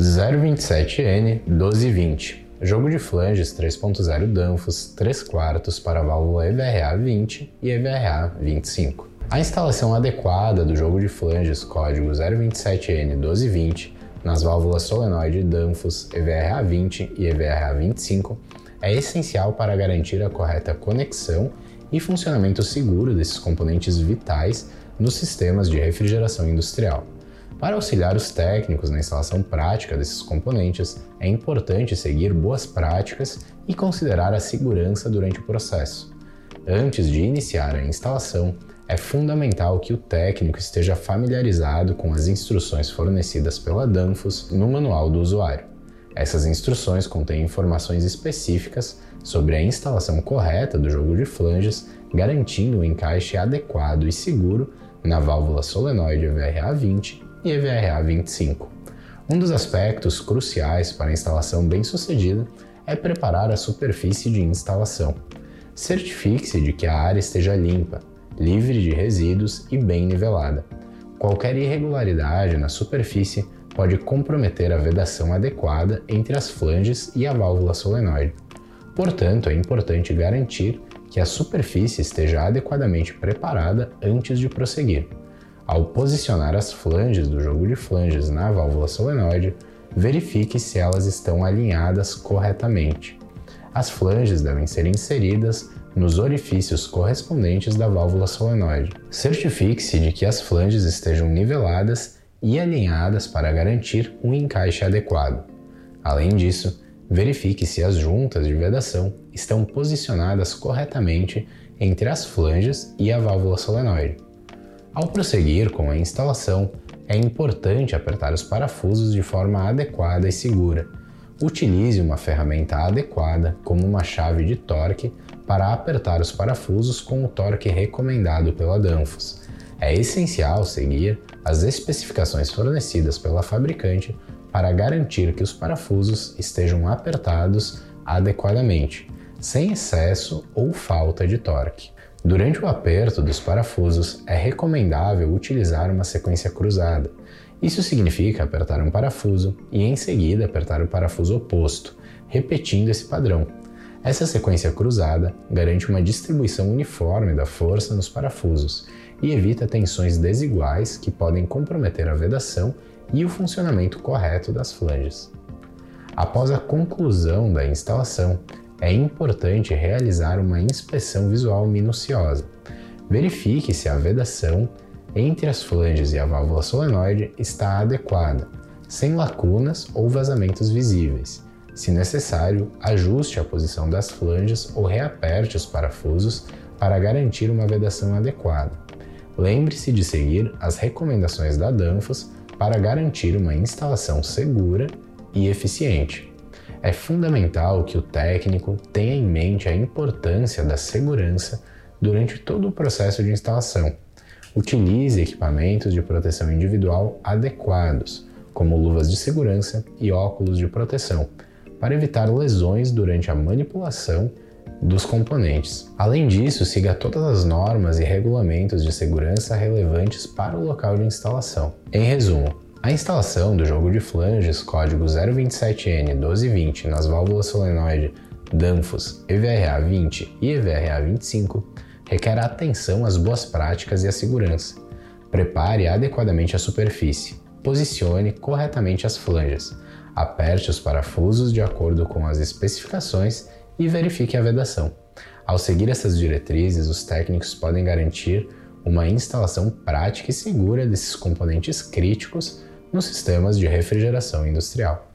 027N 1220. Jogo de flanges 3.0 Danfoss 3 quartos para válvula EVRA 20 e EVRA 25. A instalação adequada do jogo de flanges código 027N 1220 nas válvulas solenoide Danfoss EVRA 20 e EVRA 25 é essencial para garantir a correta conexão e funcionamento seguro desses componentes vitais nos sistemas de refrigeração industrial. Para auxiliar os técnicos na instalação prática desses componentes, é importante seguir boas práticas e considerar a segurança durante o processo. Antes de iniciar a instalação, é fundamental que o técnico esteja familiarizado com as instruções fornecidas pela Danfoss no manual do usuário. Essas instruções contêm informações específicas sobre a instalação correta do jogo de flanges, garantindo o um encaixe adequado e seguro na válvula solenoide VRA20 e EVRA25. Um dos aspectos cruciais para a instalação bem-sucedida é preparar a superfície de instalação. Certifique-se de que a área esteja limpa, livre de resíduos e bem nivelada. Qualquer irregularidade na superfície pode comprometer a vedação adequada entre as flanges e a válvula solenoide. Portanto, é importante garantir que a superfície esteja adequadamente preparada antes de prosseguir. Ao posicionar as flanges do jogo de flanges na válvula solenoide, verifique se elas estão alinhadas corretamente. As flanges devem ser inseridas nos orifícios correspondentes da válvula solenoide. Certifique-se de que as flanges estejam niveladas e alinhadas para garantir um encaixe adequado. Além disso, verifique se as juntas de vedação estão posicionadas corretamente entre as flanges e a válvula solenoide. Ao prosseguir com a instalação, é importante apertar os parafusos de forma adequada e segura. Utilize uma ferramenta adequada, como uma chave de torque, para apertar os parafusos com o torque recomendado pela Danfoss. É essencial seguir as especificações fornecidas pela fabricante para garantir que os parafusos estejam apertados adequadamente, sem excesso ou falta de torque. Durante o aperto dos parafusos, é recomendável utilizar uma sequência cruzada. Isso significa apertar um parafuso e em seguida apertar o parafuso oposto, repetindo esse padrão, essa sequência cruzada garante uma distribuição uniforme da força nos parafusos e evita tensões desiguais que podem comprometer a vedação e o funcionamento correto das flanges. Após a conclusão da instalação, é importante realizar uma inspeção visual minuciosa. Verifique se a vedação entre as flanges e a válvula solenoide está adequada, sem lacunas ou vazamentos visíveis se necessário, ajuste a posição das flanges ou reaperte os parafusos para garantir uma vedação adequada. Lembre-se de seguir as recomendações da Danfoss para garantir uma instalação segura e eficiente. É fundamental que o técnico tenha em mente a importância da segurança durante todo o processo de instalação. Utilize equipamentos de proteção individual adequados, como luvas de segurança e óculos de proteção para evitar lesões durante a manipulação dos componentes. Além disso, siga todas as normas e regulamentos de segurança relevantes para o local de instalação. Em resumo, a instalação do jogo de flanges código 027N1220 nas válvulas solenoide Danfoss EVRA20 e EVRA25 requer atenção às boas práticas e à segurança. Prepare adequadamente a superfície. Posicione corretamente as flanges aperte os parafusos de acordo com as especificações e verifique a vedação. Ao seguir essas diretrizes, os técnicos podem garantir uma instalação prática e segura desses componentes críticos nos sistemas de refrigeração industrial.